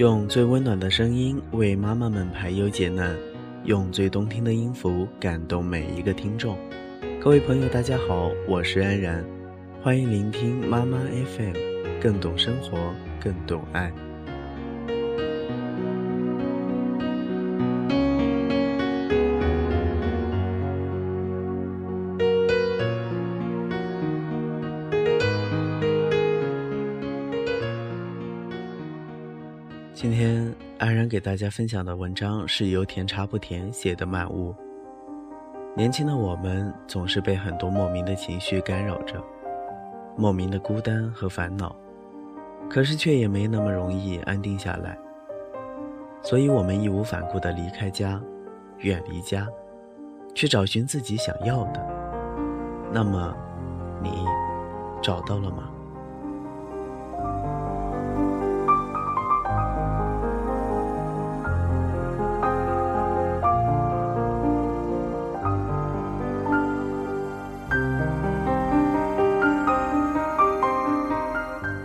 用最温暖的声音为妈妈们排忧解难，用最动听的音符感动每一个听众。各位朋友，大家好，我是安然，欢迎聆听妈妈 FM，更懂生活，更懂爱。给大家分享的文章是由甜茶不甜写的《漫屋》。年轻的我们总是被很多莫名的情绪干扰着，莫名的孤单和烦恼，可是却也没那么容易安定下来。所以，我们义无反顾地离开家，远离家，去找寻自己想要的。那么，你找到了吗？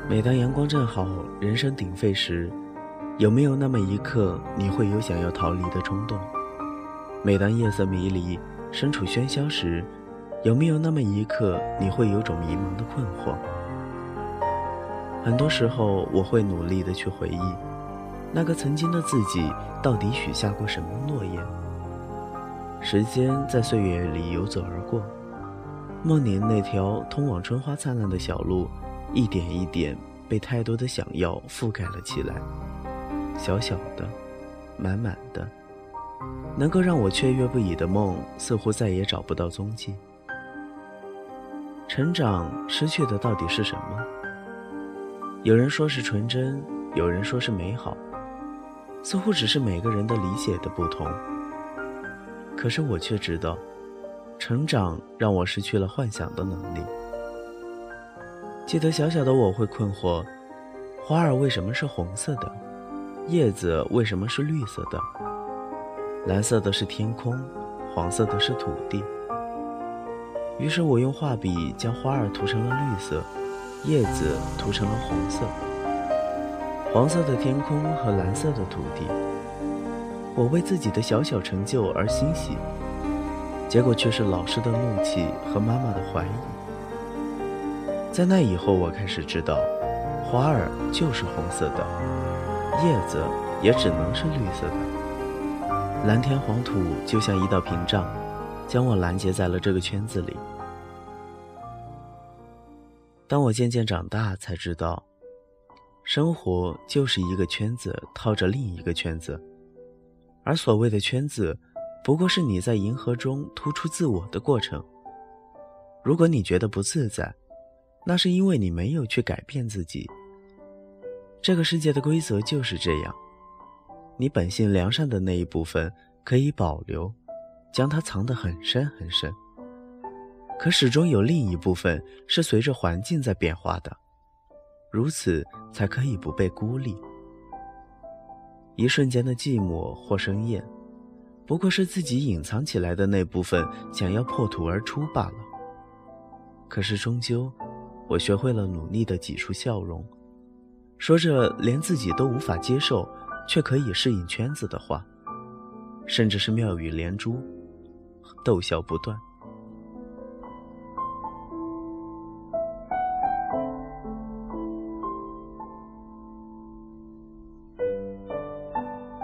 每当阳光正好，人声鼎沸时，有没有那么一刻，你会有想要逃离的冲动？每当夜色迷离，身处喧嚣时，有没有那么一刻，你会有种迷茫的困惑？很多时候，我会努力的去回忆，那个曾经的自己到底许下过什么诺言？时间在岁月里游走而过，梦里那条通往春花灿烂的小路。一点一点被太多的想要覆盖了起来，小小的，满满的，能够让我雀跃不已的梦，似乎再也找不到踪迹。成长失去的到底是什么？有人说是纯真，有人说是美好，似乎只是每个人的理解的不同。可是我却知道，成长让我失去了幻想的能力。记得小小的我会困惑：花儿为什么是红色的？叶子为什么是绿色的？蓝色的是天空，黄色的是土地。于是我用画笔将花儿涂成了绿色，叶子涂成了红色，黄色的天空和蓝色的土地。我为自己的小小成就而欣喜，结果却是老师的怒气和妈妈的怀疑。在那以后，我开始知道，花儿就是红色的，叶子也只能是绿色的。蓝天黄土就像一道屏障，将我拦截在了这个圈子里。当我渐渐长大，才知道，生活就是一个圈子套着另一个圈子，而所谓的圈子，不过是你在银河中突出自我的过程。如果你觉得不自在，那是因为你没有去改变自己。这个世界的规则就是这样：你本性良善的那一部分可以保留，将它藏得很深很深。可始终有另一部分是随着环境在变化的，如此才可以不被孤立。一瞬间的寂寞或生厌，不过是自己隐藏起来的那部分想要破土而出罢了。可是终究。我学会了努力的挤出笑容，说着连自己都无法接受，却可以适应圈子的话，甚至是妙语连珠，逗笑不断。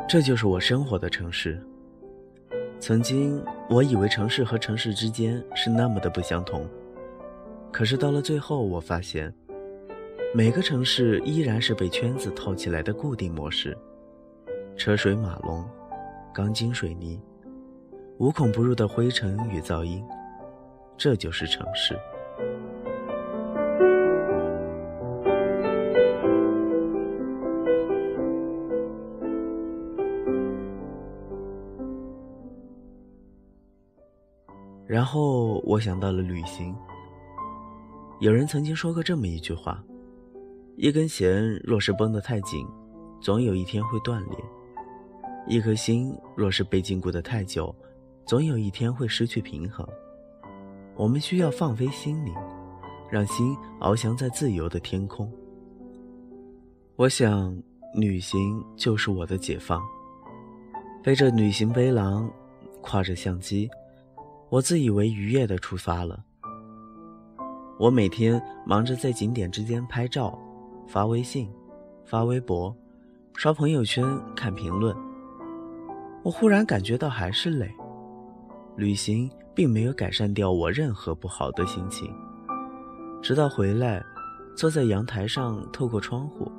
这就是我生活的城市。曾经，我以为城市和城市之间是那么的不相同。可是到了最后，我发现，每个城市依然是被圈子套起来的固定模式，车水马龙，钢筋水泥，无孔不入的灰尘与噪音，这就是城市。然后我想到了旅行。有人曾经说过这么一句话：一根弦若是绷得太紧，总有一天会断裂；一颗心若是被禁锢得太久，总有一天会失去平衡。我们需要放飞心灵，让心翱翔在自由的天空。我想，旅行就是我的解放。背着旅行背囊，挎着相机，我自以为愉悦地出发了。我每天忙着在景点之间拍照、发微信、发微博、刷朋友圈、看评论。我忽然感觉到还是累，旅行并没有改善掉我任何不好的心情。直到回来，坐在阳台上，透过窗户，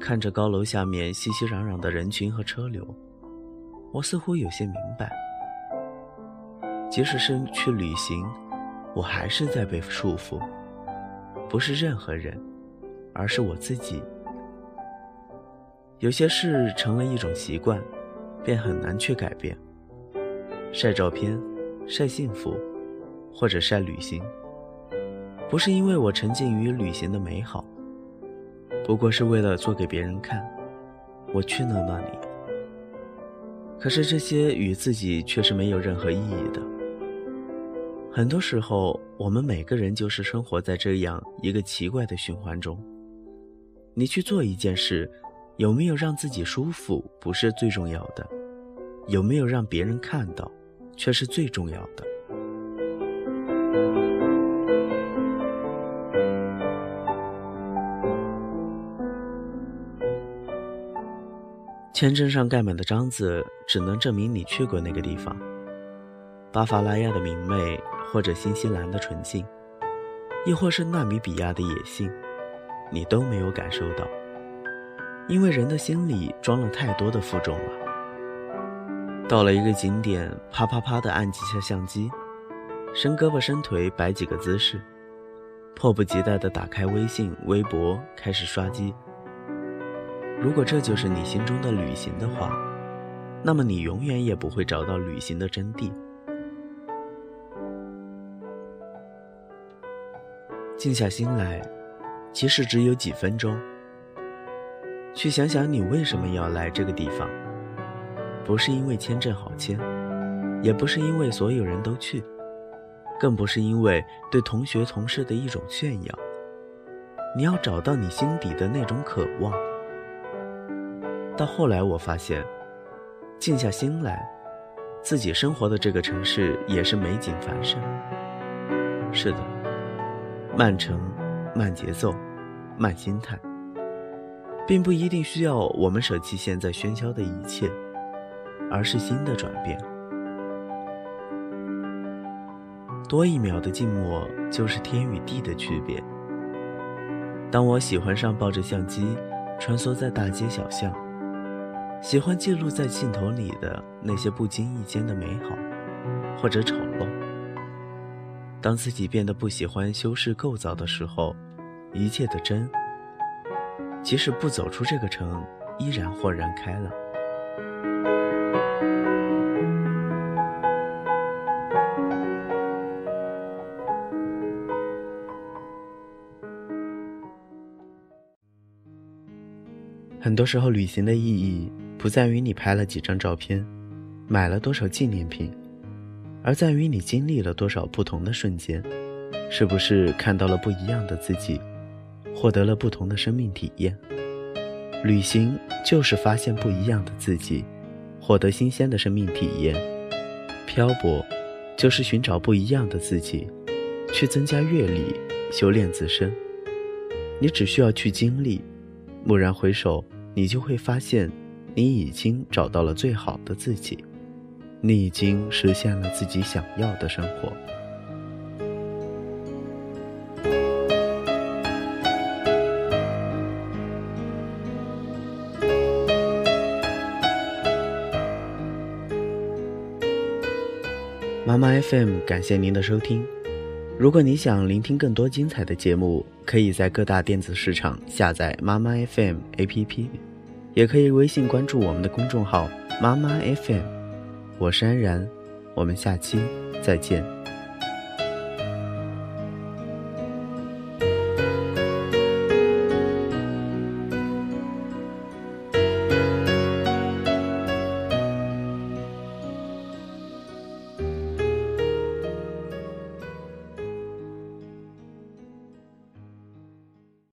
看着高楼下面熙熙攘攘的人群和车流，我似乎有些明白，即使是去旅行，我还是在被束缚，不是任何人，而是我自己。有些事成了一种习惯，便很难去改变。晒照片，晒幸福，或者晒旅行。不是因为我沉浸于旅行的美好，不过是为了做给别人看，我去了那里。可是这些与自己却是没有任何意义的。很多时候，我们每个人就是生活在这样一个奇怪的循环中。你去做一件事，有没有让自己舒服，不是最重要的；有没有让别人看到，却是最重要的。签证上盖满的章子，只能证明你去过那个地方。巴伐拉亚的明媚，或者新西兰的纯净，亦或是纳米比亚的野性，你都没有感受到。因为人的心里装了太多的负重了。到了一个景点，啪啪啪的按几下相机，伸胳膊伸腿摆几个姿势，迫不及待地打开微信、微博，开始刷机。如果这就是你心中的旅行的话，那么你永远也不会找到旅行的真谛。静下心来，即使只有几分钟，去想想你为什么要来这个地方。不是因为签证好签，也不是因为所有人都去，更不是因为对同学同事的一种炫耀。你要找到你心底的那种渴望。到后来，我发现，静下心来，自己生活的这个城市也是美景繁盛。是的，慢城、慢节奏、慢心态，并不一定需要我们舍弃现在喧嚣的一切，而是心的转变。多一秒的静默，就是天与地的区别。当我喜欢上抱着相机，穿梭在大街小巷。喜欢记录在镜头里的那些不经意间的美好，或者丑陋。当自己变得不喜欢修饰构造的时候，一切的真，即使不走出这个城，依然豁然开朗。很多时候，旅行的意义。不在于你拍了几张照片，买了多少纪念品，而在于你经历了多少不同的瞬间，是不是看到了不一样的自己，获得了不同的生命体验？旅行就是发现不一样的自己，获得新鲜的生命体验；漂泊就是寻找不一样的自己，去增加阅历，修炼自身。你只需要去经历，蓦然回首，你就会发现。你已经找到了最好的自己，你已经实现了自己想要的生活。妈妈 FM，感谢您的收听。如果你想聆听更多精彩的节目，可以在各大电子市场下载妈妈 FM APP。也可以微信关注我们的公众号“妈妈 FM”，我是安然，我们下期再见。